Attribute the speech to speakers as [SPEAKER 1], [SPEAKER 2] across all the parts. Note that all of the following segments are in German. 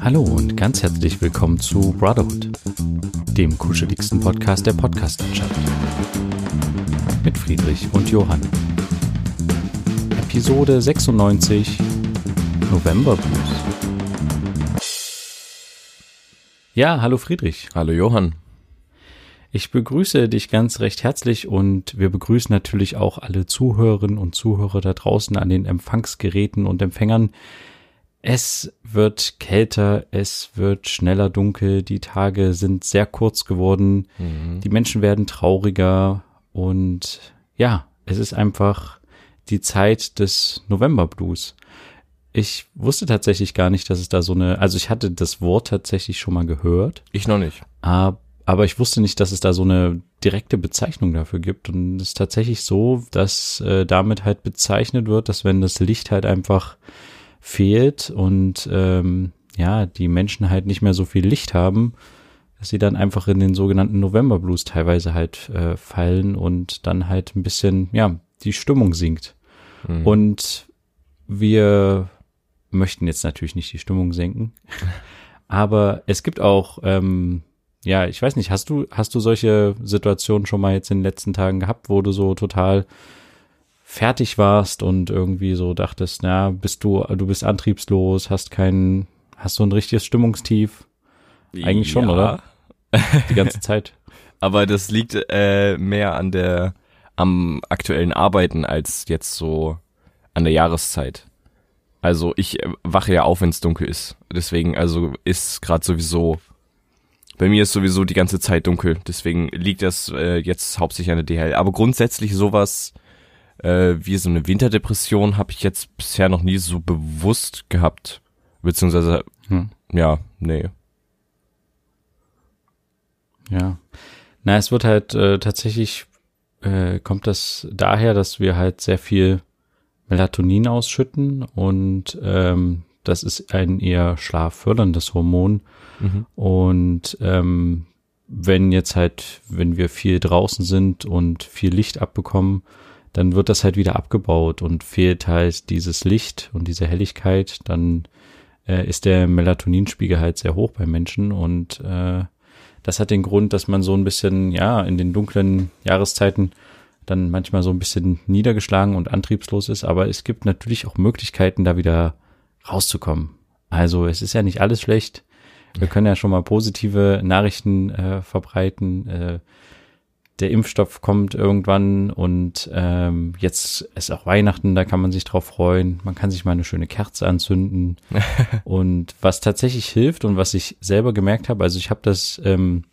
[SPEAKER 1] Hallo und ganz herzlich willkommen zu Brotherhood, dem kuscheligsten Podcast der Podcastlandschaft. Mit Friedrich und Johann. Episode 96 November Blues. Ja, hallo Friedrich.
[SPEAKER 2] Hallo Johann.
[SPEAKER 1] Ich begrüße dich ganz recht herzlich und wir begrüßen natürlich auch alle Zuhörerinnen und Zuhörer da draußen an den Empfangsgeräten und Empfängern. Es wird kälter, es wird schneller dunkel, die Tage sind sehr kurz geworden, mhm. die Menschen werden trauriger und ja, es ist einfach die Zeit des November Blues. Ich wusste tatsächlich gar nicht, dass es da so eine, also ich hatte das Wort tatsächlich schon mal gehört.
[SPEAKER 2] Ich noch nicht.
[SPEAKER 1] Aber aber ich wusste nicht, dass es da so eine direkte Bezeichnung dafür gibt. Und es ist tatsächlich so, dass äh, damit halt bezeichnet wird, dass wenn das Licht halt einfach fehlt und ähm, ja, die Menschen halt nicht mehr so viel Licht haben, dass sie dann einfach in den sogenannten November Blues teilweise halt äh, fallen und dann halt ein bisschen, ja, die Stimmung sinkt. Mhm. Und wir möchten jetzt natürlich nicht die Stimmung senken, aber es gibt auch ähm, ja, ich weiß nicht, hast du, hast du solche Situationen schon mal jetzt in den letzten Tagen gehabt, wo du so total fertig warst und irgendwie so dachtest, na, bist du, du bist antriebslos, hast keinen, hast du ein richtiges Stimmungstief? Eigentlich schon, ja. oder? Die ganze Zeit.
[SPEAKER 2] Aber das liegt äh, mehr an der, am aktuellen Arbeiten als jetzt so an der Jahreszeit. Also ich äh, wache ja auf, wenn es dunkel ist. Deswegen, also ist gerade sowieso bei mir ist sowieso die ganze Zeit dunkel, deswegen liegt das äh, jetzt hauptsächlich an der DHL. Aber grundsätzlich sowas äh, wie so eine Winterdepression habe ich jetzt bisher noch nie so bewusst gehabt. Beziehungsweise, hm. ja, nee.
[SPEAKER 1] Ja. Na, es wird halt äh, tatsächlich, äh, kommt das daher, dass wir halt sehr viel Melatonin ausschütten und ähm, das ist ein eher schlafförderndes Hormon. Mhm. Und ähm, wenn jetzt halt, wenn wir viel draußen sind und viel Licht abbekommen, dann wird das halt wieder abgebaut und fehlt halt dieses Licht und diese Helligkeit, dann äh, ist der Melatoninspiegel halt sehr hoch bei Menschen und äh, das hat den Grund, dass man so ein bisschen, ja, in den dunklen Jahreszeiten dann manchmal so ein bisschen niedergeschlagen und antriebslos ist, aber es gibt natürlich auch Möglichkeiten, da wieder rauszukommen. Also es ist ja nicht alles schlecht. Wir können ja schon mal positive Nachrichten äh, verbreiten. Äh, der Impfstoff kommt irgendwann und ähm, jetzt ist auch Weihnachten, da kann man sich drauf freuen. Man kann sich mal eine schöne Kerze anzünden. und was tatsächlich hilft und was ich selber gemerkt habe, also ich habe das ähm,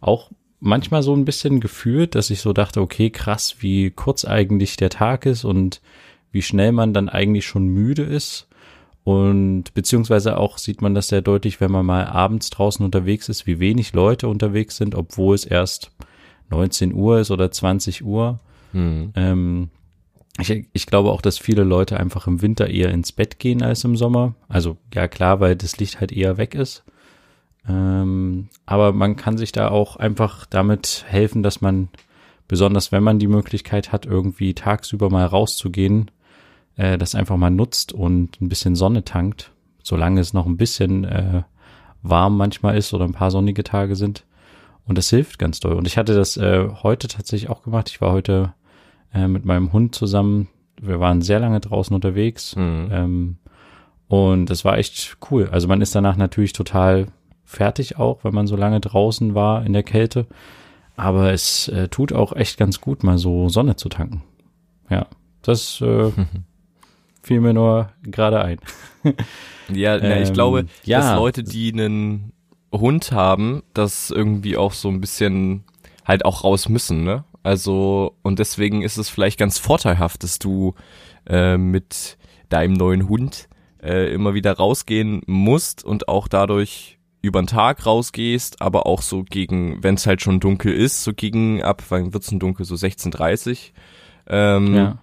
[SPEAKER 1] auch manchmal so ein bisschen gefühlt, dass ich so dachte, okay, krass, wie kurz eigentlich der Tag ist und wie schnell man dann eigentlich schon müde ist. Und beziehungsweise auch sieht man das sehr deutlich, wenn man mal abends draußen unterwegs ist, wie wenig Leute unterwegs sind, obwohl es erst 19 Uhr ist oder 20 Uhr. Mhm. Ähm, ich, ich glaube auch, dass viele Leute einfach im Winter eher ins Bett gehen als im Sommer. Also ja klar, weil das Licht halt eher weg ist. Ähm, aber man kann sich da auch einfach damit helfen, dass man, besonders wenn man die Möglichkeit hat, irgendwie tagsüber mal rauszugehen, äh, das einfach mal nutzt und ein bisschen Sonne tankt, solange es noch ein bisschen äh, warm manchmal ist oder ein paar sonnige Tage sind. Und das hilft ganz doll. Und ich hatte das äh, heute tatsächlich auch gemacht. Ich war heute äh, mit meinem Hund zusammen. Wir waren sehr lange draußen unterwegs. Mhm. Ähm, und das war echt cool. Also man ist danach natürlich total fertig auch, wenn man so lange draußen war in der Kälte. Aber es äh, tut auch echt ganz gut, mal so Sonne zu tanken. Ja, das äh, fiel mir nur gerade ein.
[SPEAKER 2] ja, ähm, ich glaube, ja. dass Leute, die einen Hund haben, das irgendwie auch so ein bisschen halt auch raus müssen, ne? Also, und deswegen ist es vielleicht ganz vorteilhaft, dass du äh, mit deinem neuen Hund äh, immer wieder rausgehen musst und auch dadurch über den Tag rausgehst, aber auch so gegen, wenn es halt schon dunkel ist, so gegen ab, wann wird's denn dunkel, so 16.30 ähm, ja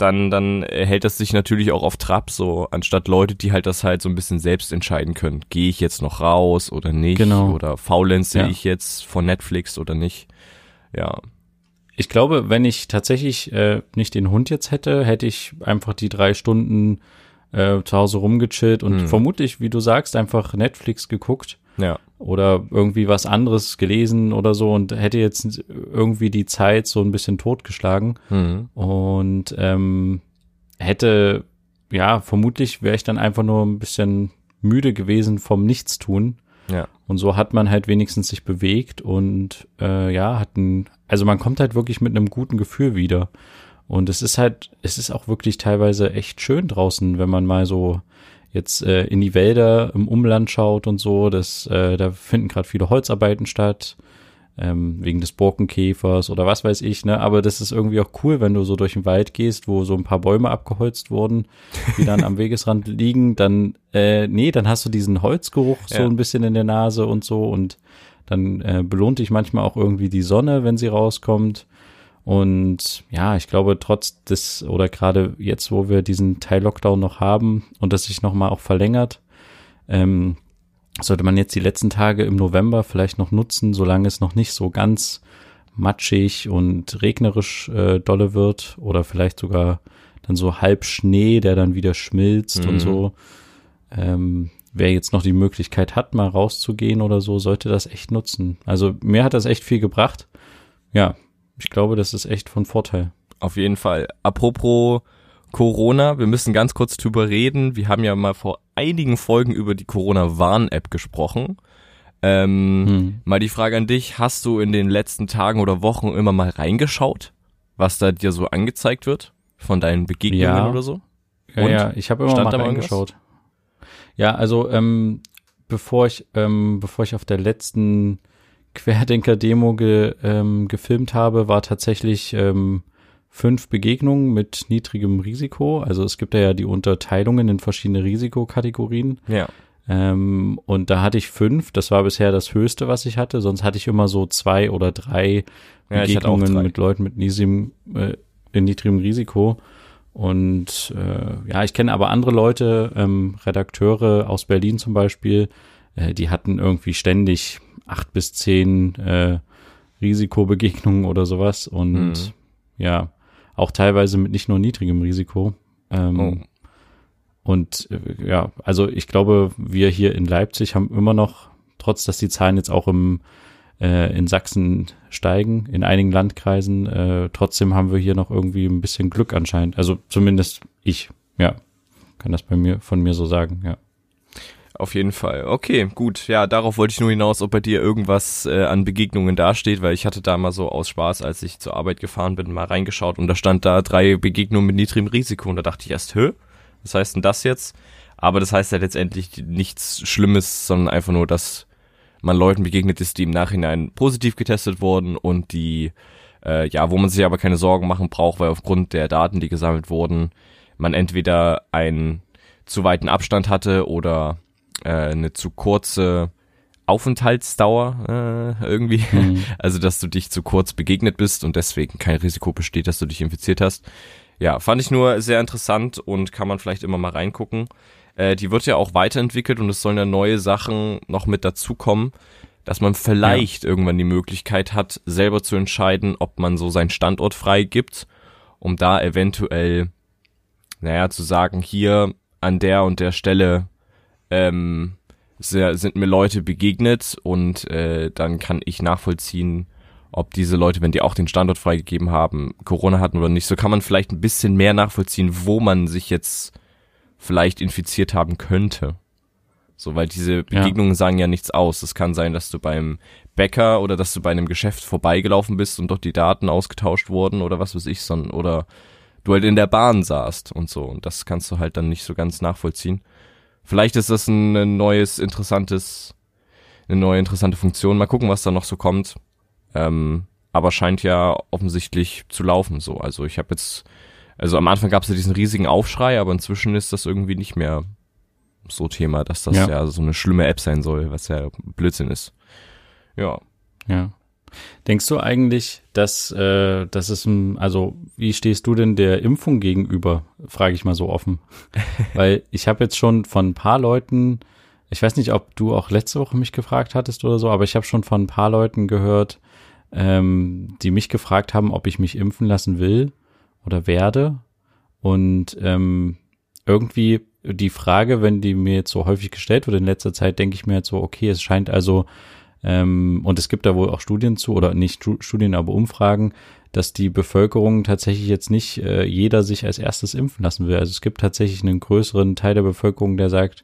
[SPEAKER 2] dann, dann hält das sich natürlich auch auf Trab, so anstatt Leute, die halt das halt so ein bisschen selbst entscheiden können. Gehe ich jetzt noch raus oder nicht? Genau. Oder faulenze ja. ich jetzt von Netflix oder nicht? Ja.
[SPEAKER 1] Ich glaube, wenn ich tatsächlich äh, nicht den Hund jetzt hätte, hätte ich einfach die drei Stunden äh, zu Hause rumgechillt und hm. vermutlich, wie du sagst, einfach Netflix geguckt.
[SPEAKER 2] Ja.
[SPEAKER 1] Oder irgendwie was anderes gelesen oder so und hätte jetzt irgendwie die Zeit so ein bisschen totgeschlagen.
[SPEAKER 2] Hm.
[SPEAKER 1] Und ähm, hätte, ja, vermutlich wäre ich dann einfach nur ein bisschen müde gewesen vom Nichtstun.
[SPEAKER 2] Ja.
[SPEAKER 1] Und so hat man halt wenigstens sich bewegt und äh, ja, hat ein, also man kommt halt wirklich mit einem guten Gefühl wieder. Und es ist halt, es ist auch wirklich teilweise echt schön draußen, wenn man mal so jetzt äh, in die Wälder im Umland schaut und so. Das, äh, da finden gerade viele Holzarbeiten statt ähm, wegen des Borkenkäfers oder was weiß ich, ne? Aber das ist irgendwie auch cool, wenn du so durch den Wald gehst, wo so ein paar Bäume abgeholzt wurden, die dann am Wegesrand liegen, dann, äh, nee, dann hast du diesen Holzgeruch ja. so ein bisschen in der Nase und so und dann äh, belohnt dich manchmal auch irgendwie die Sonne, wenn sie rauskommt. Und ja, ich glaube, trotz des oder gerade jetzt, wo wir diesen Teil Lockdown noch haben und das sich nochmal auch verlängert, ähm, sollte man jetzt die letzten Tage im November vielleicht noch nutzen, solange es noch nicht so ganz matschig und regnerisch äh, dolle wird oder vielleicht sogar dann so halb Schnee, der dann wieder schmilzt mhm. und so. Ähm, wer jetzt noch die Möglichkeit hat, mal rauszugehen oder so, sollte das echt nutzen. Also mir hat das echt viel gebracht. Ja, ich glaube, das ist echt von Vorteil.
[SPEAKER 2] Auf jeden Fall. Apropos Corona, wir müssen ganz kurz drüber reden. Wir haben ja mal vor einigen Folgen über die Corona-Warn-App gesprochen. Ähm, hm. Mal die Frage an dich, hast du in den letzten Tagen oder Wochen immer mal reingeschaut, was da dir so angezeigt wird von deinen Begegnungen ja. oder so?
[SPEAKER 1] Ja, ja, ich habe immer Stand mal reingeschaut. Ja, also ähm, bevor ich ähm, bevor ich auf der letzten Querdenker-Demo ge, ähm, gefilmt habe, war tatsächlich ähm, fünf Begegnungen mit niedrigem Risiko. Also es gibt ja die Unterteilungen in verschiedene Risikokategorien.
[SPEAKER 2] Ja.
[SPEAKER 1] Ähm, und da hatte ich fünf. Das war bisher das Höchste, was ich hatte. Sonst hatte ich immer so zwei oder drei ja, Begegnungen drei. mit Leuten mit niedrigem, äh, in niedrigem Risiko. Und äh, ja, ich kenne aber andere Leute, ähm, Redakteure aus Berlin zum Beispiel, äh, die hatten irgendwie ständig acht bis zehn äh, Risikobegegnungen oder sowas. Und mhm. ja, auch teilweise mit nicht nur niedrigem Risiko. Ähm, oh. Und äh, ja, also ich glaube, wir hier in Leipzig haben immer noch, trotz dass die Zahlen jetzt auch im äh, in Sachsen steigen, in einigen Landkreisen, äh, trotzdem haben wir hier noch irgendwie ein bisschen Glück anscheinend. Also zumindest ich, ja, kann das bei mir von mir so sagen, ja.
[SPEAKER 2] Auf jeden Fall. Okay, gut. Ja, darauf wollte ich nur hinaus, ob bei dir irgendwas äh, an Begegnungen dasteht, weil ich hatte da mal so aus Spaß, als ich zur Arbeit gefahren bin, mal reingeschaut und da stand da drei Begegnungen mit niedrigem Risiko und da dachte ich erst, hö, was heißt denn das jetzt? Aber das heißt ja letztendlich nichts Schlimmes, sondern einfach nur, dass man Leuten begegnet ist, die im Nachhinein positiv getestet wurden und die, äh, ja, wo man sich aber keine Sorgen machen braucht, weil aufgrund der Daten, die gesammelt wurden, man entweder einen zu weiten Abstand hatte oder äh, eine zu kurze Aufenthaltsdauer äh, irgendwie. Mhm. Also, dass du dich zu kurz begegnet bist und deswegen kein Risiko besteht, dass du dich infiziert hast. Ja, fand ich nur sehr interessant und kann man vielleicht immer mal reingucken. Äh, die wird ja auch weiterentwickelt und es sollen ja neue Sachen noch mit dazukommen, dass man vielleicht ja. irgendwann die Möglichkeit hat, selber zu entscheiden, ob man so seinen Standort frei gibt, um da eventuell, naja, zu sagen, hier an der und der Stelle ähm, sehr, sind mir Leute begegnet und äh, dann kann ich nachvollziehen, ob diese Leute, wenn die auch den Standort freigegeben haben, Corona hatten oder nicht. So kann man vielleicht ein bisschen mehr nachvollziehen, wo man sich jetzt vielleicht infiziert haben könnte. So, weil diese Begegnungen ja. sagen ja nichts aus. Es kann sein, dass du beim Bäcker oder dass du bei einem Geschäft vorbeigelaufen bist und dort die Daten ausgetauscht wurden oder was weiß ich, sondern oder du halt in der Bahn saßt und so. Und das kannst du halt dann nicht so ganz nachvollziehen. Vielleicht ist das ein, neues, interessantes, eine neue interessante Funktion. Mal gucken, was da noch so kommt. Ähm, aber scheint ja offensichtlich zu laufen so. Also ich habe jetzt, also am Anfang gab es ja diesen riesigen Aufschrei, aber inzwischen ist das irgendwie nicht mehr so Thema, dass das ja, ja so eine schlimme App sein soll, was ja Blödsinn ist. Ja.
[SPEAKER 1] Ja. Denkst du eigentlich, dass, äh, dass es ein, also wie stehst du denn der Impfung gegenüber, frage ich mal so offen. Weil ich habe jetzt schon von ein paar Leuten, ich weiß nicht, ob du auch letzte Woche mich gefragt hattest oder so, aber ich habe schon von ein paar Leuten gehört, ähm, die mich gefragt haben, ob ich mich impfen lassen will oder werde. Und ähm, irgendwie die Frage, wenn die mir jetzt so häufig gestellt wird in letzter Zeit, denke ich mir halt so, okay, es scheint also, ähm, und es gibt da wohl auch Studien zu, oder nicht Studien, aber Umfragen, dass die Bevölkerung tatsächlich jetzt nicht äh, jeder sich als erstes impfen lassen will. Also es gibt tatsächlich einen größeren Teil der Bevölkerung, der sagt,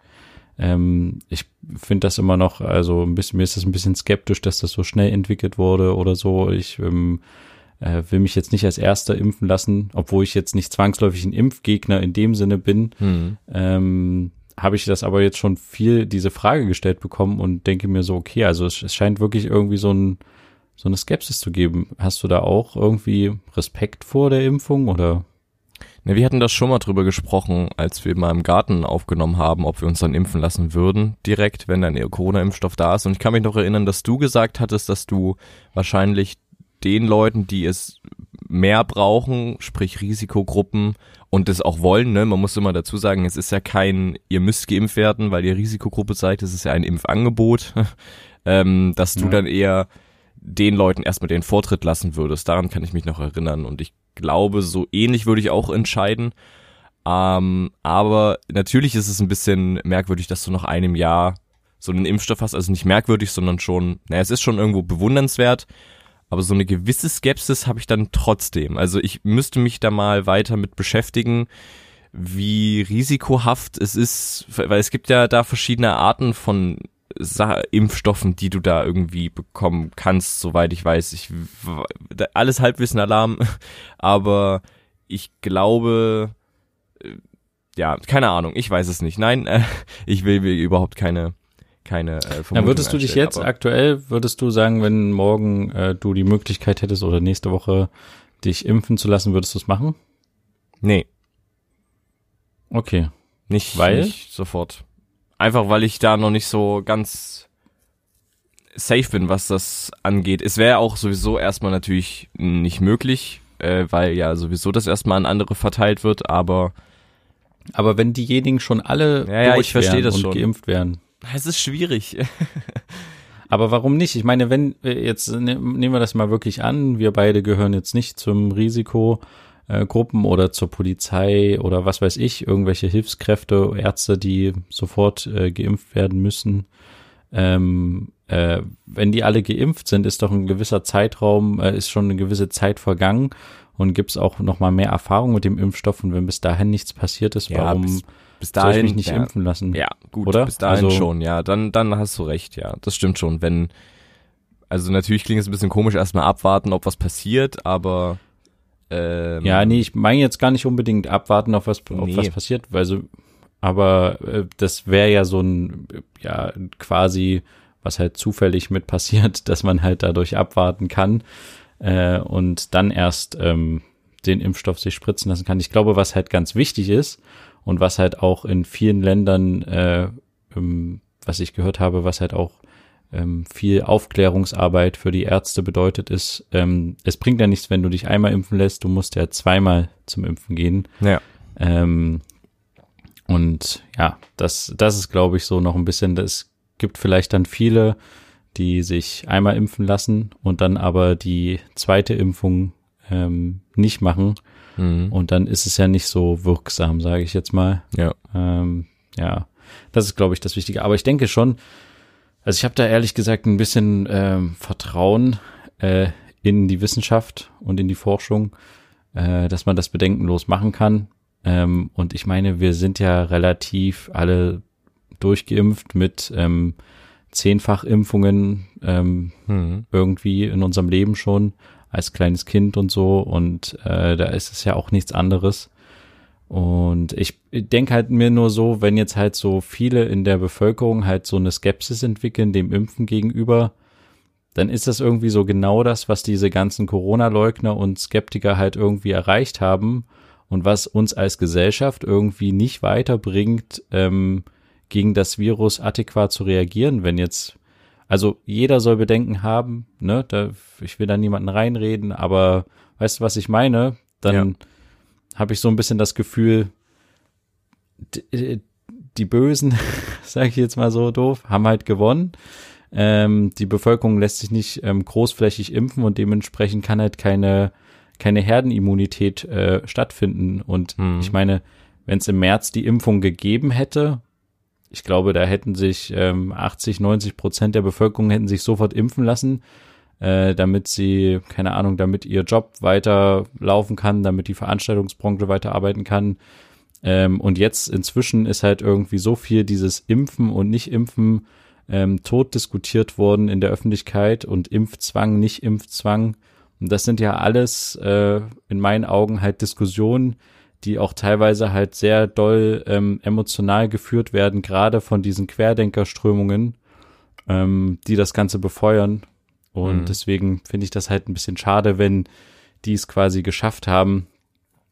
[SPEAKER 1] ähm, ich finde das immer noch, also ein bisschen, mir ist das ein bisschen skeptisch, dass das so schnell entwickelt wurde oder so. Ich ähm, äh, will mich jetzt nicht als Erster impfen lassen, obwohl ich jetzt nicht zwangsläufig ein Impfgegner in dem Sinne bin. Mhm. Ähm, habe ich das aber jetzt schon viel diese Frage gestellt bekommen und denke mir so, okay, also es, es scheint wirklich irgendwie so ein so eine Skepsis zu geben. Hast du da auch irgendwie Respekt vor der Impfung oder?
[SPEAKER 2] Ne, wir hatten das schon mal drüber gesprochen, als wir mal im Garten aufgenommen haben, ob wir uns dann impfen lassen würden, direkt, wenn dann Corona-Impfstoff da ist. Und ich kann mich noch erinnern, dass du gesagt hattest, dass du wahrscheinlich den Leuten, die es mehr brauchen, sprich Risikogruppen und das auch wollen, ne? Man muss immer dazu sagen, es ist ja kein, ihr müsst geimpft werden, weil ihr Risikogruppe seid, es ist ja ein Impfangebot, ähm, dass du ja. dann eher den Leuten erstmal den Vortritt lassen würdest. Daran kann ich mich noch erinnern. Und ich glaube, so ähnlich würde ich auch entscheiden. Ähm, aber natürlich ist es ein bisschen merkwürdig, dass du nach einem Jahr so einen Impfstoff hast. Also nicht merkwürdig, sondern schon, naja, es ist schon irgendwo bewundernswert. Aber so eine gewisse Skepsis habe ich dann trotzdem. Also ich müsste mich da mal weiter mit beschäftigen, wie risikohaft es ist, weil es gibt ja da verschiedene Arten von Sa Impfstoffen, die du da irgendwie bekommen kannst, soweit ich weiß. Ich alles Halbwissen Alarm, aber ich glaube äh, ja, keine Ahnung, ich weiß es nicht. Nein, äh, ich will mir überhaupt keine keine äh,
[SPEAKER 1] Dann würdest du dich jetzt aktuell, würdest du sagen, wenn morgen äh, du die Möglichkeit hättest oder nächste Woche dich impfen zu lassen, würdest du es machen?
[SPEAKER 2] Nee.
[SPEAKER 1] Okay.
[SPEAKER 2] Nicht, weil? nicht sofort. Einfach weil ich da noch nicht so ganz safe bin, was das angeht. Es wäre auch sowieso erstmal natürlich nicht möglich, äh, weil ja sowieso das erstmal an andere verteilt wird, aber
[SPEAKER 1] aber wenn diejenigen schon alle
[SPEAKER 2] ja, ja, ich verstehe das
[SPEAKER 1] und
[SPEAKER 2] schon.
[SPEAKER 1] geimpft werden.
[SPEAKER 2] Es ist schwierig.
[SPEAKER 1] aber warum nicht? Ich meine, wenn jetzt ne, nehmen wir das mal wirklich an, wir beide gehören jetzt nicht zum Risiko äh, oder zur Polizei oder was weiß ich, irgendwelche Hilfskräfte, Ärzte, die sofort äh, geimpft werden müssen. Ähm, äh, wenn die alle geimpft sind, ist doch ein gewisser Zeitraum, äh, ist schon eine gewisse Zeit vergangen und gibt es auch noch mal mehr Erfahrung mit dem Impfstoff und wenn bis dahin nichts passiert ist, ja, warum bis, dahin, soll ich mich nicht ja, impfen lassen?
[SPEAKER 2] Ja, gut, oder? Bis dahin also, schon, ja, dann dann hast du recht, ja, das stimmt schon. Wenn also natürlich klingt es ein bisschen komisch, erstmal abwarten, ob was passiert, aber
[SPEAKER 1] ähm, ja, nee, ich meine jetzt gar nicht unbedingt abwarten, auf was, auf nee. was passiert, weil so, aber äh, das wäre ja so ein, ja, quasi, was halt zufällig mit passiert, dass man halt dadurch abwarten kann äh, und dann erst ähm, den Impfstoff sich spritzen lassen kann. Ich glaube, was halt ganz wichtig ist und was halt auch in vielen Ländern, äh, ähm, was ich gehört habe, was halt auch ähm, viel Aufklärungsarbeit für die Ärzte bedeutet, ist, ähm, es bringt ja nichts, wenn du dich einmal impfen lässt, du musst ja zweimal zum Impfen gehen.
[SPEAKER 2] Ja.
[SPEAKER 1] Ähm, und ja, das, das ist, glaube ich, so noch ein bisschen, es gibt vielleicht dann viele, die sich einmal impfen lassen und dann aber die zweite Impfung ähm, nicht machen. Mhm. Und dann ist es ja nicht so wirksam, sage ich jetzt mal.
[SPEAKER 2] Ja.
[SPEAKER 1] Ähm, ja, das ist, glaube ich, das Wichtige. Aber ich denke schon, also ich habe da ehrlich gesagt ein bisschen ähm, Vertrauen äh, in die Wissenschaft und in die Forschung, äh, dass man das bedenkenlos machen kann. Ähm, und ich meine, wir sind ja relativ alle durchgeimpft mit ähm, Zehnfachimpfungen ähm, mhm. irgendwie in unserem Leben schon als kleines Kind und so. Und äh, da ist es ja auch nichts anderes. Und ich denke halt mir nur so, wenn jetzt halt so viele in der Bevölkerung halt so eine Skepsis entwickeln dem Impfen gegenüber, dann ist das irgendwie so genau das, was diese ganzen Corona-Leugner und Skeptiker halt irgendwie erreicht haben und was uns als Gesellschaft irgendwie nicht weiterbringt, ähm, gegen das Virus adäquat zu reagieren, wenn jetzt, also jeder soll Bedenken haben, ne, da, ich will da niemanden reinreden, aber weißt du, was ich meine? Dann ja habe ich so ein bisschen das Gefühl, die, die Bösen, sage ich jetzt mal so doof, haben halt gewonnen. Ähm, die Bevölkerung lässt sich nicht ähm, großflächig impfen und dementsprechend kann halt keine keine Herdenimmunität äh, stattfinden. Und hm. ich meine, wenn es im März die Impfung gegeben hätte, ich glaube, da hätten sich ähm, 80, 90 Prozent der Bevölkerung hätten sich sofort impfen lassen, äh, damit sie, keine Ahnung, damit ihr Job weiter laufen kann, damit die Veranstaltungsbranche weiterarbeiten kann. Ähm, und jetzt inzwischen ist halt irgendwie so viel dieses Impfen und Nicht-Impfen ähm, tot diskutiert worden in der Öffentlichkeit und Impfzwang, Nicht-Impfzwang. Und das sind ja alles äh, in meinen Augen halt Diskussionen, die auch teilweise halt sehr doll ähm, emotional geführt werden, gerade von diesen Querdenkerströmungen, ähm, die das Ganze befeuern. Und mhm. deswegen finde ich das halt ein bisschen schade, wenn die es quasi geschafft haben,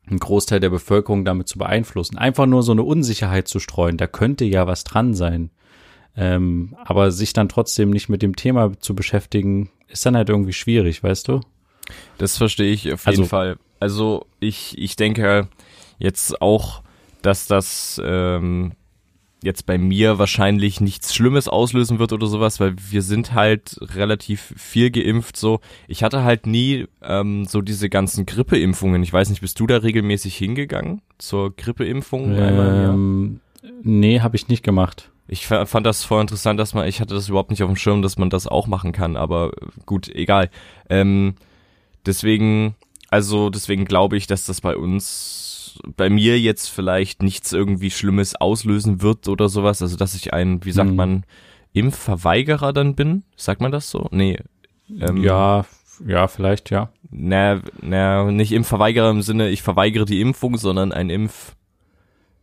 [SPEAKER 1] einen Großteil der Bevölkerung damit zu beeinflussen. Einfach nur so eine Unsicherheit zu streuen, da könnte ja was dran sein. Ähm, aber sich dann trotzdem nicht mit dem Thema zu beschäftigen, ist dann halt irgendwie schwierig, weißt du?
[SPEAKER 2] Das verstehe ich auf jeden also, Fall. Also ich, ich denke jetzt auch, dass das ähm, jetzt bei mir wahrscheinlich nichts Schlimmes auslösen wird oder sowas, weil wir sind halt relativ viel geimpft so. Ich hatte halt nie ähm, so diese ganzen Grippeimpfungen. Ich weiß nicht, bist du da regelmäßig hingegangen zur Grippeimpfung?
[SPEAKER 1] Ähm, nee, habe ich nicht gemacht.
[SPEAKER 2] Ich fand das voll interessant, dass man, ich hatte das überhaupt nicht auf dem Schirm, dass man das auch machen kann, aber gut, egal. Ähm, deswegen, also deswegen glaube ich, dass das bei uns, bei mir jetzt vielleicht nichts irgendwie Schlimmes auslösen wird oder sowas. Also dass ich ein, wie sagt hm. man, Impfverweigerer dann bin? Sagt man das so? Nee.
[SPEAKER 1] Ähm, ja, ja, vielleicht, ja.
[SPEAKER 2] Na, na, nicht Impfverweigerer im Sinne, ich verweigere die Impfung, sondern ein Impf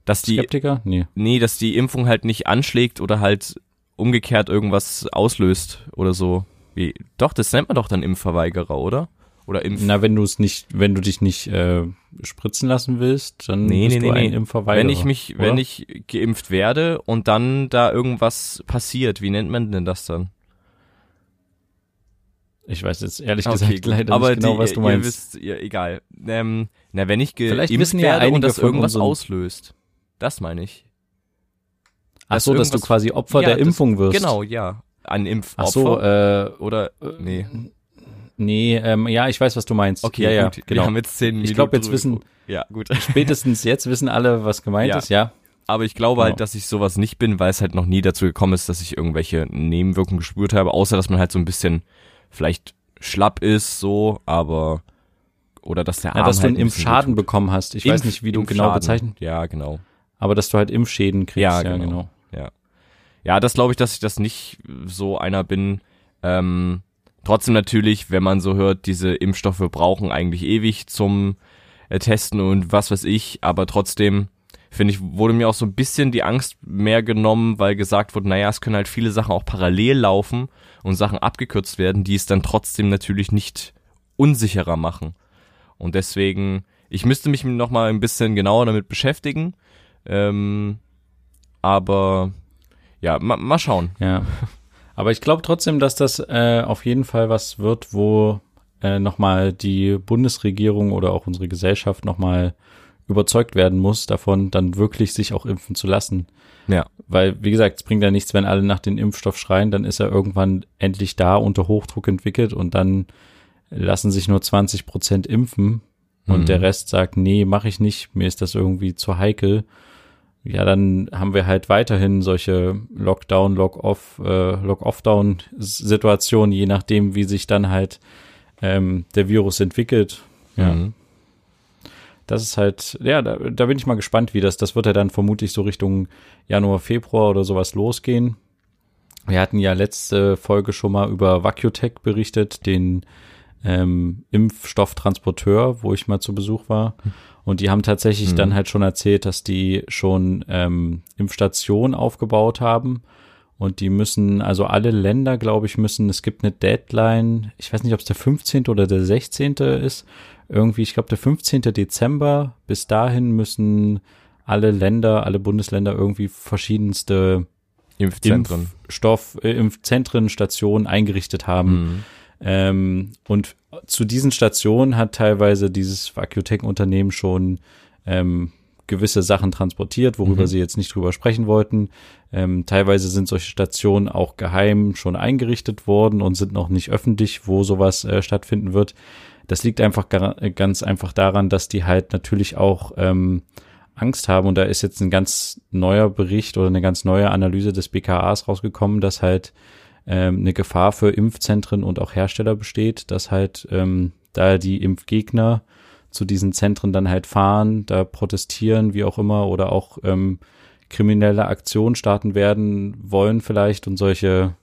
[SPEAKER 2] dass die
[SPEAKER 1] Skeptiker? Nee.
[SPEAKER 2] Nee, dass die Impfung halt nicht anschlägt oder halt umgekehrt irgendwas auslöst oder so. Wie, doch, das nennt man doch dann Impfverweigerer, oder? Oder
[SPEAKER 1] Impf Na, wenn du es nicht, wenn du dich nicht äh, spritzen lassen willst, dann
[SPEAKER 2] nee, bist
[SPEAKER 1] nee,
[SPEAKER 2] du nee, ein Impfverweigerer. Wenn ich mich, oder? wenn ich geimpft werde und dann da irgendwas passiert, wie nennt man denn das dann?
[SPEAKER 1] Ich weiß jetzt ehrlich okay, gesagt leider aber nicht genau, die, was du meinst.
[SPEAKER 2] Wisst, ja, egal. Ähm, na, wenn ich geimpft werde ja und das irgendwas auslöst. Das meine ich.
[SPEAKER 1] Ach so, dass du quasi Opfer ja, der Impfung wirst.
[SPEAKER 2] Genau, ja. Ein Impfopfer.
[SPEAKER 1] Ach so, äh,
[SPEAKER 2] oder, nee.
[SPEAKER 1] Nee, ähm, ja, ich weiß, was du meinst.
[SPEAKER 2] Okay,
[SPEAKER 1] ja, ja,
[SPEAKER 2] gut. genau. Wir haben jetzt zehn Minuten
[SPEAKER 1] ich glaube, jetzt wissen,
[SPEAKER 2] ja, gut.
[SPEAKER 1] spätestens jetzt wissen alle, was gemeint ja. ist, ja.
[SPEAKER 2] Aber ich glaube halt, genau. halt, dass ich sowas nicht bin, weil es halt noch nie dazu gekommen ist, dass ich irgendwelche Nebenwirkungen gespürt habe, außer dass man halt so ein bisschen vielleicht schlapp ist, so, aber oder dass der Arm
[SPEAKER 1] ja, dass
[SPEAKER 2] halt du
[SPEAKER 1] einen Impfschaden bekommen hast. Ich Impf weiß nicht, wie du genau bezeichnen.
[SPEAKER 2] Ja, genau
[SPEAKER 1] aber dass du halt Impfschäden kriegst.
[SPEAKER 2] Ja, genau. Ja, genau. ja. ja das glaube ich, dass ich das nicht so einer bin. Ähm, trotzdem natürlich, wenn man so hört, diese Impfstoffe brauchen eigentlich ewig zum äh, Testen und was weiß ich, aber trotzdem finde ich, wurde mir auch so ein bisschen die Angst mehr genommen, weil gesagt wurde, naja, es können halt viele Sachen auch parallel laufen und Sachen abgekürzt werden, die es dann trotzdem natürlich nicht unsicherer machen. Und deswegen, ich müsste mich noch mal ein bisschen genauer damit beschäftigen, ähm, aber ja, ma, mal schauen.
[SPEAKER 1] Ja. Aber ich glaube trotzdem, dass das äh, auf jeden Fall was wird, wo äh, nochmal die Bundesregierung oder auch unsere Gesellschaft nochmal überzeugt werden muss, davon dann wirklich sich auch impfen zu lassen.
[SPEAKER 2] Ja.
[SPEAKER 1] Weil, wie gesagt, es bringt ja nichts, wenn alle nach dem Impfstoff schreien, dann ist er irgendwann endlich da, unter Hochdruck entwickelt und dann lassen sich nur 20 Prozent impfen und mhm. der Rest sagt, nee, mache ich nicht, mir ist das irgendwie zu heikel ja, dann haben wir halt weiterhin solche Lockdown, Lock-off, äh, Lock-off-down-Situationen, je nachdem, wie sich dann halt ähm, der Virus entwickelt. Ja. Mhm. Das ist halt, ja, da, da bin ich mal gespannt, wie das, das wird ja dann vermutlich so Richtung Januar, Februar oder sowas losgehen. Wir hatten ja letzte Folge schon mal über Vacutech berichtet, den ähm, Impfstofftransporteur, wo ich mal zu Besuch war. Und die haben tatsächlich mhm. dann halt schon erzählt, dass die schon ähm, Impfstationen aufgebaut haben. Und die müssen, also alle Länder, glaube ich, müssen, es gibt eine Deadline, ich weiß nicht, ob es der 15. oder der 16. ist. Irgendwie, ich glaube, der 15. Dezember. Bis dahin müssen alle Länder, alle Bundesländer irgendwie verschiedenste
[SPEAKER 2] Impfzentren,
[SPEAKER 1] Impfstoff, äh, Impfzentren, Stationen eingerichtet haben. Mhm. Ähm, und zu diesen Stationen hat teilweise dieses Vacutech-Unternehmen schon ähm, gewisse Sachen transportiert, worüber mhm. sie jetzt nicht drüber sprechen wollten. Ähm, teilweise sind solche Stationen auch geheim schon eingerichtet worden und sind noch nicht öffentlich, wo sowas äh, stattfinden wird. Das liegt einfach ganz einfach daran, dass die halt natürlich auch ähm, Angst haben. Und da ist jetzt ein ganz neuer Bericht oder eine ganz neue Analyse des BKAs rausgekommen, dass halt ähm, eine Gefahr für Impfzentren und auch Hersteller besteht, dass halt ähm, da die Impfgegner zu diesen Zentren dann halt fahren, da protestieren, wie auch immer, oder auch ähm, kriminelle Aktionen starten werden wollen vielleicht und solche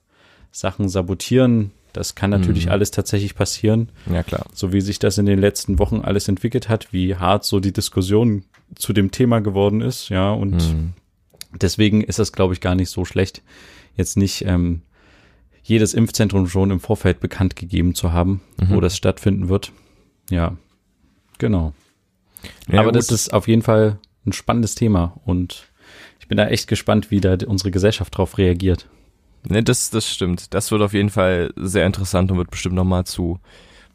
[SPEAKER 1] Sachen sabotieren. Das kann natürlich mhm. alles tatsächlich passieren.
[SPEAKER 2] Ja, klar.
[SPEAKER 1] So wie sich das in den letzten Wochen alles entwickelt hat, wie hart so die Diskussion zu dem Thema geworden ist, ja, und mhm. deswegen ist das, glaube ich, gar nicht so schlecht, jetzt nicht ähm, jedes Impfzentrum schon im Vorfeld bekannt gegeben zu haben, mhm. wo das stattfinden wird. Ja, genau. Ja, Aber gut. das ist auf jeden Fall ein spannendes Thema und ich bin da echt gespannt, wie da unsere Gesellschaft drauf reagiert.
[SPEAKER 2] Ne, das, das stimmt. Das wird auf jeden Fall sehr interessant und wird bestimmt nochmal zu,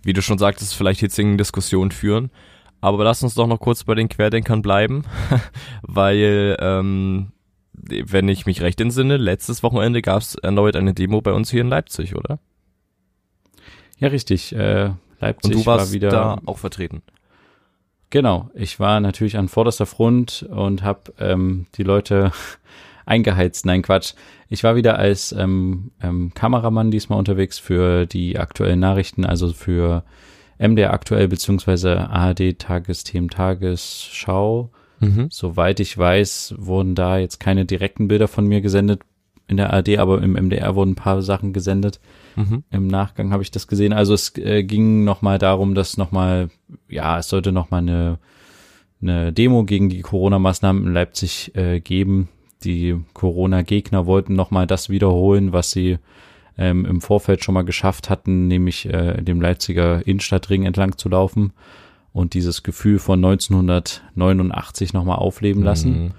[SPEAKER 2] wie du schon sagtest, vielleicht hitzigen Diskussionen führen. Aber lass uns doch noch kurz bei den Querdenkern bleiben, weil, ähm, wenn ich mich recht entsinne, letztes Wochenende gab es erneut eine Demo bei uns hier in Leipzig, oder?
[SPEAKER 1] Ja, richtig. Äh, Leipzig
[SPEAKER 2] und du warst
[SPEAKER 1] war wieder
[SPEAKER 2] da auch vertreten.
[SPEAKER 1] Genau, ich war natürlich an vorderster Front und habe ähm, die Leute eingeheizt. Nein, Quatsch. Ich war wieder als ähm, ähm, Kameramann diesmal unterwegs für die aktuellen Nachrichten, also für MDR aktuell beziehungsweise ARD Tagesthemen Tagesschau. Mhm. Soweit ich weiß, wurden da jetzt keine direkten Bilder von mir gesendet in der ARD, aber im MDR wurden ein paar Sachen gesendet. Mhm. Im Nachgang habe ich das gesehen. Also es äh, ging nochmal darum, dass nochmal, ja, es sollte nochmal eine, eine Demo gegen die Corona-Maßnahmen in Leipzig äh, geben die Corona-Gegner wollten nochmal das wiederholen, was sie ähm, im Vorfeld schon mal geschafft hatten, nämlich äh, dem Leipziger Innenstadtring entlang zu laufen und dieses Gefühl von 1989 nochmal aufleben lassen. Mhm.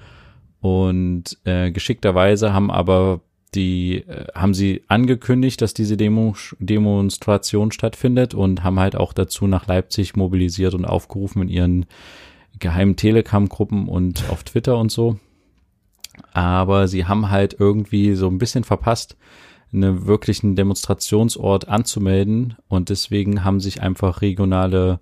[SPEAKER 1] Und äh, geschickterweise haben aber die äh, haben sie angekündigt, dass diese Demo, Demonstration stattfindet und haben halt auch dazu nach Leipzig mobilisiert und aufgerufen in ihren geheimen Telegram-Gruppen und auf Twitter und so aber sie haben halt irgendwie so ein bisschen verpasst, einen wirklichen Demonstrationsort anzumelden und deswegen haben sich einfach regionale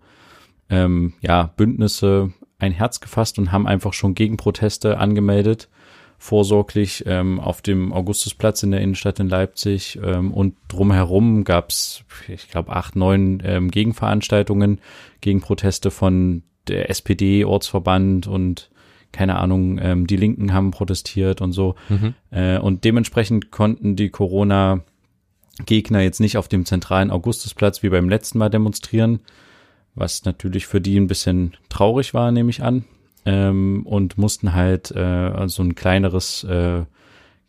[SPEAKER 1] ähm, ja, Bündnisse ein Herz gefasst und haben einfach schon Gegenproteste angemeldet, vorsorglich ähm, auf dem Augustusplatz in der Innenstadt in Leipzig ähm, und drumherum gab's, ich glaube, acht, neun ähm, Gegenveranstaltungen, Gegenproteste von der SPD, Ortsverband und keine Ahnung, ähm, die Linken haben protestiert und so. Mhm. Äh, und dementsprechend konnten die Corona-Gegner jetzt nicht auf dem zentralen Augustusplatz wie beim letzten Mal demonstrieren, was natürlich für die ein bisschen traurig war, nehme ich an. Ähm, und mussten halt äh, so ein kleineres äh,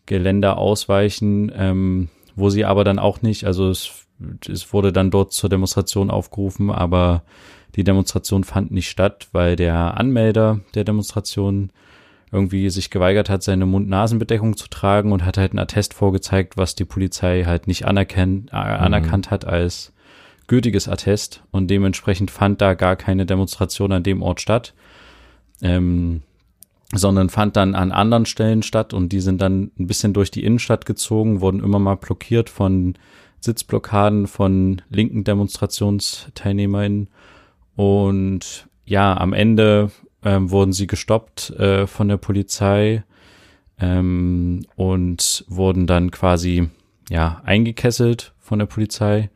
[SPEAKER 1] Geländer ausweichen, ähm, wo sie aber dann auch nicht, also es, es wurde dann dort zur Demonstration aufgerufen, aber die Demonstration fand nicht statt, weil der Anmelder der Demonstration irgendwie sich geweigert hat, seine Mund-Nasen-Bedeckung zu tragen und hat halt ein Attest vorgezeigt, was die Polizei halt nicht anerkennt, äh, mhm. anerkannt hat als gültiges Attest und dementsprechend fand da gar keine Demonstration an dem Ort statt, ähm, sondern fand dann an anderen Stellen statt und die sind dann ein bisschen durch die Innenstadt gezogen, wurden immer mal blockiert von Sitzblockaden von linken DemonstrationsteilnehmerInnen und ja, am Ende ähm, wurden sie gestoppt äh, von der Polizei ähm, und wurden dann quasi ja eingekesselt von der Polizei.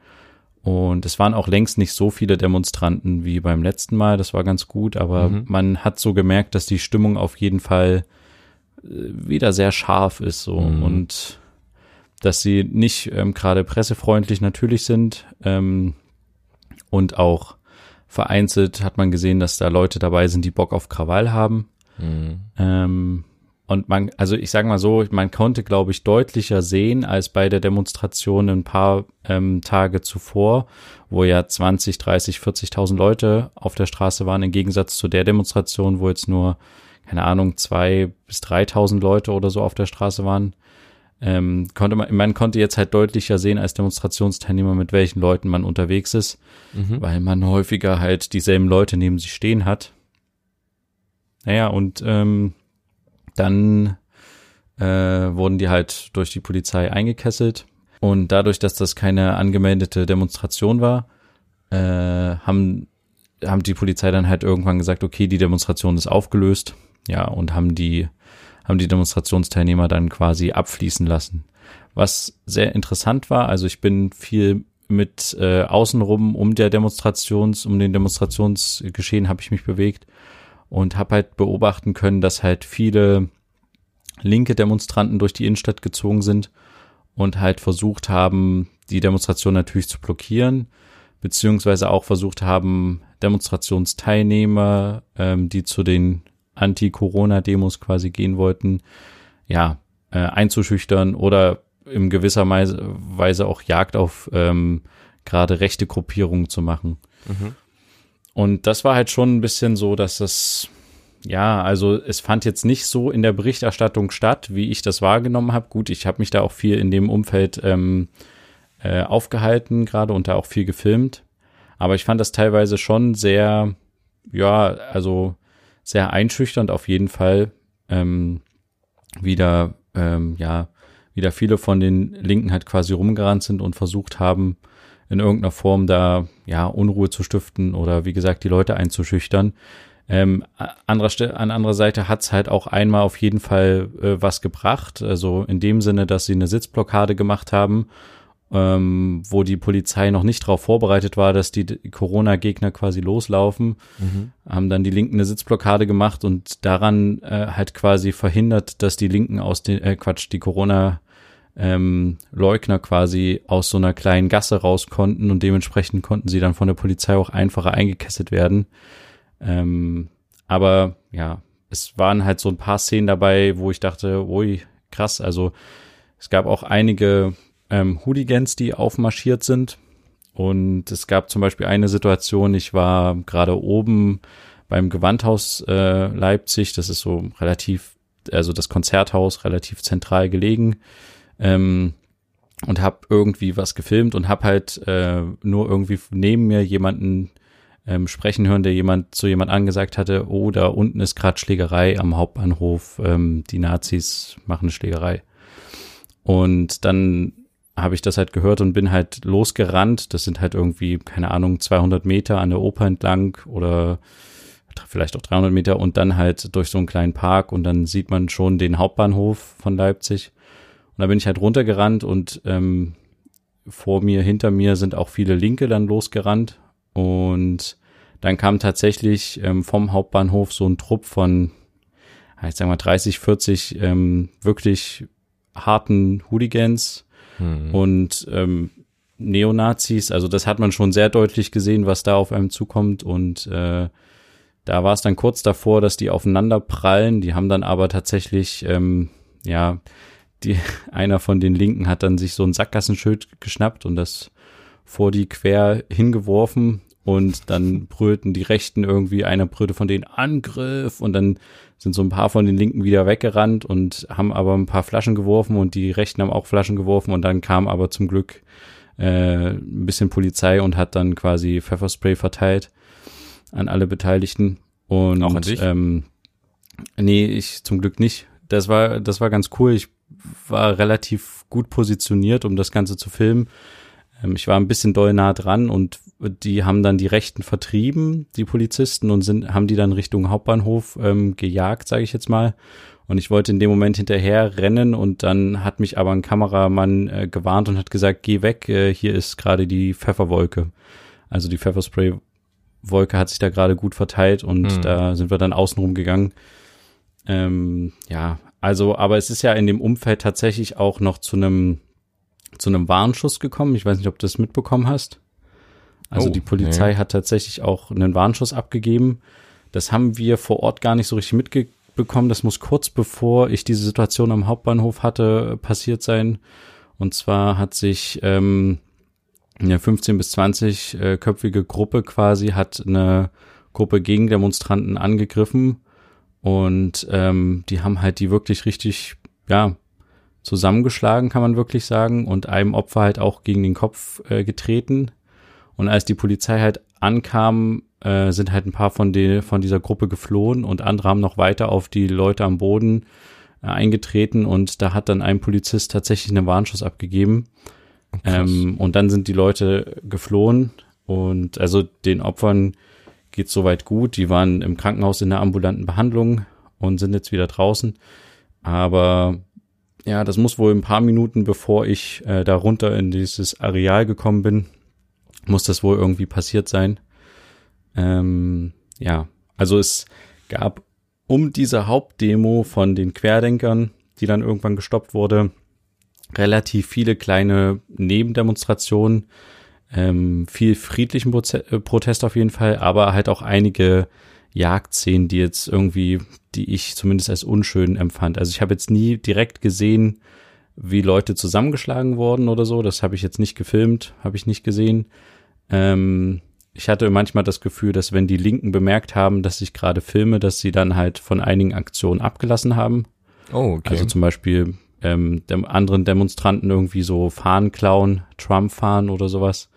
[SPEAKER 1] Und es waren auch längst nicht so viele Demonstranten wie beim letzten Mal. Das war ganz gut, aber mhm. man hat so gemerkt, dass die Stimmung auf jeden Fall äh, wieder sehr scharf ist so mhm. und dass sie nicht ähm, gerade pressefreundlich natürlich sind ähm, und auch vereinzelt hat man gesehen, dass da Leute dabei sind, die Bock auf Krawall haben. Mhm. Ähm, und man, also ich sage mal so, man konnte, glaube ich, deutlicher sehen als bei der Demonstration ein paar ähm, Tage zuvor, wo ja 20, 30, 40.000 Leute auf der Straße waren, im Gegensatz zu der Demonstration, wo jetzt nur, keine Ahnung, zwei bis 3.000 Leute oder so auf der Straße waren ähm, konnte man, man konnte jetzt halt deutlicher sehen als Demonstrationsteilnehmer, mit welchen Leuten man unterwegs ist, mhm. weil man häufiger halt dieselben Leute neben sich stehen hat. Naja, und ähm, dann äh, wurden die halt durch die Polizei eingekesselt. Und dadurch, dass das keine angemeldete Demonstration war, äh, haben, haben die Polizei dann halt irgendwann gesagt, okay, die Demonstration ist aufgelöst. ja, und haben die, haben die Demonstrationsteilnehmer dann quasi abfließen lassen. Was sehr interessant war, also ich bin viel mit äh, außenrum um der Demonstrations, um den Demonstrationsgeschehen habe ich mich bewegt und habe halt beobachten können, dass halt viele linke Demonstranten durch die Innenstadt gezogen sind und halt versucht haben, die Demonstration natürlich zu blockieren, beziehungsweise auch versucht haben, Demonstrationsteilnehmer, ähm, die zu den Anti-Corona-Demos quasi gehen wollten, ja, äh, einzuschüchtern oder in gewisser Weise auch Jagd auf ähm, gerade rechte Gruppierungen zu machen. Mhm. Und das war halt schon ein bisschen so, dass das, ja, also es fand jetzt nicht so in der Berichterstattung statt, wie ich das wahrgenommen habe. Gut, ich habe mich da auch viel in dem Umfeld ähm, äh, aufgehalten gerade und da auch viel gefilmt. Aber ich fand das teilweise schon sehr, ja, also sehr einschüchternd auf jeden Fall. Ähm, wieder, ähm, ja, wieder viele von den Linken halt quasi rumgerannt sind und versucht haben, in irgendeiner Form da ja Unruhe zu stiften oder wie gesagt die Leute einzuschüchtern. Ähm, anderer, an anderer Seite hat's halt auch einmal auf jeden Fall äh, was gebracht, also in dem Sinne, dass sie eine Sitzblockade gemacht haben, ähm, wo die Polizei noch nicht darauf vorbereitet war, dass die Corona-Gegner quasi loslaufen, mhm. haben dann die Linken eine Sitzblockade gemacht und daran äh, halt quasi verhindert, dass die Linken aus den, äh, Quatsch, die Corona ähm, Leugner quasi aus so einer kleinen Gasse raus konnten und dementsprechend konnten sie dann von der Polizei auch einfacher eingekesselt werden. Ähm, aber ja, es waren halt so ein paar Szenen dabei, wo ich dachte, ui, krass, also es gab auch einige ähm, Hooligans, die aufmarschiert sind. Und es gab zum Beispiel eine Situation, ich war gerade oben beim Gewandhaus äh, Leipzig, das ist so relativ, also das Konzerthaus relativ zentral gelegen ähm, und habe irgendwie was gefilmt und habe halt äh, nur irgendwie neben mir jemanden ähm, sprechen hören, der jemand zu jemand angesagt hatte, oh, da unten ist gerade Schlägerei am Hauptbahnhof, ähm, die Nazis machen Schlägerei. Und dann habe ich das halt gehört und bin halt losgerannt. Das sind halt irgendwie, keine Ahnung, 200 Meter an der Oper entlang oder vielleicht auch 300 Meter und dann halt durch so einen kleinen Park und dann sieht man schon den Hauptbahnhof von Leipzig. Und da bin ich halt runtergerannt und ähm, vor mir, hinter mir sind auch viele Linke dann losgerannt. Und dann kam tatsächlich ähm, vom Hauptbahnhof so ein Trupp von, ich sag mal, 30, 40 ähm, wirklich harten Hooligans mhm. und ähm, Neonazis. Also das hat man schon sehr deutlich gesehen, was da auf einem zukommt. Und äh, da war es dann kurz davor, dass die aufeinander prallen. Die haben dann aber tatsächlich, ähm, ja, die, einer von den Linken hat dann sich so ein Sackgassenschild geschnappt und das vor die quer hingeworfen und dann brüllten die Rechten irgendwie, einer brüllte von denen Angriff und dann sind so ein paar von den Linken wieder weggerannt und haben aber ein paar Flaschen geworfen und die Rechten haben auch Flaschen geworfen und dann kam aber zum Glück äh, ein bisschen Polizei und hat dann quasi Pfefferspray verteilt an alle Beteiligten. Und
[SPEAKER 2] auch an dich?
[SPEAKER 1] Ähm, nee, ich zum Glück nicht. Das war, das war ganz cool. Ich war relativ gut positioniert, um das Ganze zu filmen. Ähm, ich war ein bisschen doll nah dran und die haben dann die Rechten vertrieben, die Polizisten, und sind, haben die dann Richtung Hauptbahnhof ähm, gejagt, sage ich jetzt mal. Und ich wollte in dem Moment hinterher rennen und dann hat mich aber ein Kameramann äh, gewarnt und hat gesagt, geh weg, äh, hier ist gerade die Pfefferwolke. Also die Pfefferspray-Wolke hat sich da gerade gut verteilt und mhm. da sind wir dann außenrum gegangen. Ähm, ja, also, aber es ist ja in dem Umfeld tatsächlich auch noch zu einem zu einem Warnschuss gekommen. Ich weiß nicht, ob du das mitbekommen hast. Also oh, die Polizei nee. hat tatsächlich auch einen Warnschuss abgegeben. Das haben wir vor Ort gar nicht so richtig mitbekommen. Das muss kurz bevor ich diese Situation am Hauptbahnhof hatte passiert sein. Und zwar hat sich ähm, eine 15 bis 20 äh, köpfige Gruppe quasi hat eine Gruppe Gegendemonstranten angegriffen und ähm, die haben halt die wirklich richtig, ja, zusammengeschlagen, kann man wirklich sagen, und einem Opfer halt auch gegen den Kopf äh, getreten. Und als die Polizei halt ankam, äh, sind halt ein paar von, die, von dieser Gruppe geflohen und andere haben noch weiter auf die Leute am Boden äh, eingetreten und da hat dann ein Polizist tatsächlich einen Warnschuss abgegeben. Ähm, und dann sind die Leute geflohen und also den Opfern geht soweit gut. Die waren im Krankenhaus in der ambulanten Behandlung und sind jetzt wieder draußen. Aber ja, das muss wohl ein paar Minuten, bevor ich äh, da runter in dieses Areal gekommen bin, muss das wohl irgendwie passiert sein. Ähm, ja, also es gab um diese Hauptdemo von den Querdenkern, die dann irgendwann gestoppt wurde, relativ viele kleine Nebendemonstrationen, ähm, viel friedlichen äh, Protest auf jeden Fall, aber halt auch einige Jagdszenen, die jetzt irgendwie, die ich zumindest als unschön empfand. Also ich habe jetzt nie direkt gesehen, wie Leute zusammengeschlagen wurden oder so. Das habe ich jetzt nicht gefilmt, habe ich nicht gesehen. Ähm, ich hatte manchmal das Gefühl, dass wenn die Linken bemerkt haben, dass ich gerade filme, dass sie dann halt von einigen Aktionen abgelassen haben. Oh, okay. Also zum Beispiel ähm, dem anderen Demonstranten irgendwie so Fahnen klauen, Trump fahren oder sowas.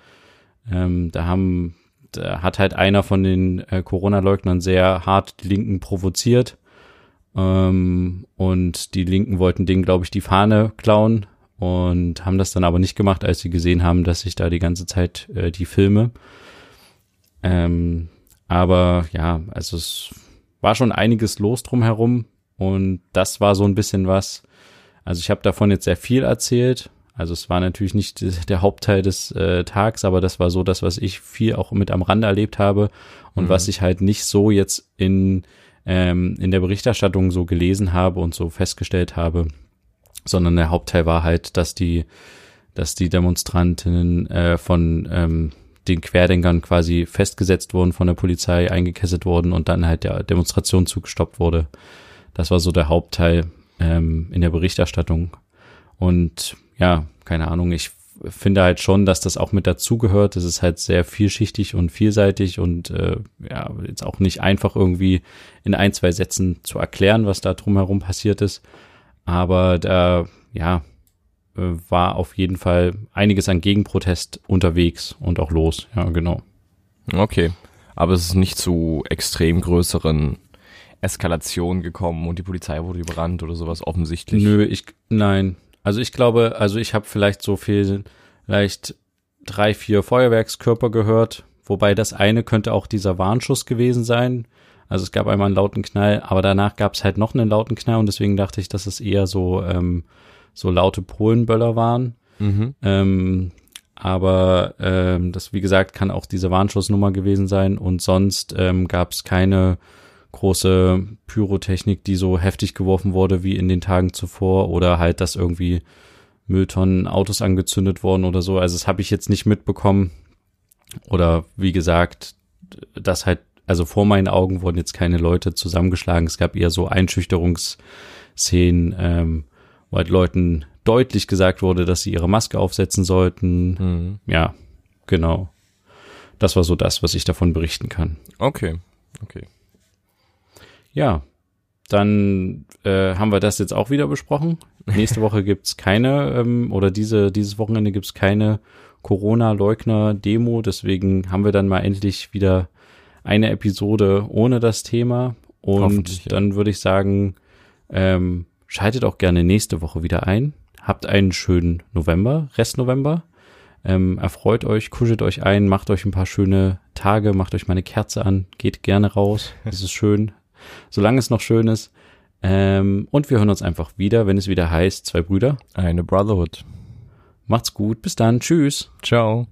[SPEAKER 1] Ähm, da haben, da hat halt einer von den äh, Corona-Leugnern sehr hart die Linken provoziert. Ähm, und die Linken wollten denen, glaube ich, die Fahne klauen und haben das dann aber nicht gemacht, als sie gesehen haben, dass ich da die ganze Zeit äh, die filme. Ähm, aber ja, also es war schon einiges los drumherum und das war so ein bisschen was. Also ich habe davon jetzt sehr viel erzählt. Also es war natürlich nicht der Hauptteil des äh, Tags, aber das war so das, was ich viel auch mit am Rande erlebt habe und mhm. was ich halt nicht so jetzt in ähm, in der Berichterstattung so gelesen habe und so festgestellt habe, sondern der Hauptteil war halt, dass die dass die Demonstrantinnen äh, von ähm, den Querdenkern quasi festgesetzt wurden, von der Polizei eingekesselt wurden und dann halt der Demonstrationszug gestoppt wurde. Das war so der Hauptteil ähm, in der Berichterstattung. Und ja, keine Ahnung, ich finde halt schon, dass das auch mit dazugehört. Es ist halt sehr vielschichtig und vielseitig und äh, ja, jetzt auch nicht einfach irgendwie in ein, zwei Sätzen zu erklären, was da drumherum passiert ist. Aber da, ja, äh, war auf jeden Fall einiges an Gegenprotest unterwegs und auch los. Ja, genau.
[SPEAKER 2] Okay. Aber es ist nicht zu extrem größeren Eskalationen gekommen und die Polizei wurde überrannt oder sowas offensichtlich.
[SPEAKER 1] Nö, ich, nein. Also ich glaube, also ich habe vielleicht so viel, vielleicht drei, vier Feuerwerkskörper gehört, wobei das eine könnte auch dieser Warnschuss gewesen sein. Also es gab einmal einen lauten Knall, aber danach gab es halt noch einen lauten Knall und deswegen dachte ich, dass es eher so ähm, so laute Polenböller waren. Mhm. Ähm, aber ähm, das, wie gesagt, kann auch diese Warnschussnummer gewesen sein. Und sonst ähm, gab es keine große Pyrotechnik, die so heftig geworfen wurde wie in den Tagen zuvor oder halt, dass irgendwie Mülltonnen, Autos angezündet worden oder so. Also das habe ich jetzt nicht mitbekommen. Oder wie gesagt, das halt, also vor meinen Augen wurden jetzt keine Leute zusammengeschlagen. Es gab eher so Einschüchterungsszenen, ähm, wo halt Leuten deutlich gesagt wurde, dass sie ihre Maske aufsetzen sollten. Mhm. Ja, genau. Das war so das, was ich davon berichten kann.
[SPEAKER 2] Okay, okay.
[SPEAKER 1] Ja, dann äh, haben wir das jetzt auch wieder besprochen. Nächste Woche gibt's keine, ähm, oder diese, dieses Wochenende gibt's keine Corona-Leugner-Demo. Deswegen haben wir dann mal endlich wieder eine Episode ohne das Thema. Und dann würde ich sagen, ähm, Schaltet auch gerne nächste Woche wieder ein. Habt einen schönen November, Rest November. Ähm, erfreut euch, kuschelt euch ein, macht euch ein paar schöne Tage, macht euch mal eine Kerze an, geht gerne raus. Es ist schön, solange es noch schön ist. Ähm, und wir hören uns einfach wieder, wenn es wieder heißt, zwei Brüder.
[SPEAKER 2] Eine Brotherhood.
[SPEAKER 1] Macht's gut, bis dann, tschüss.
[SPEAKER 2] Ciao.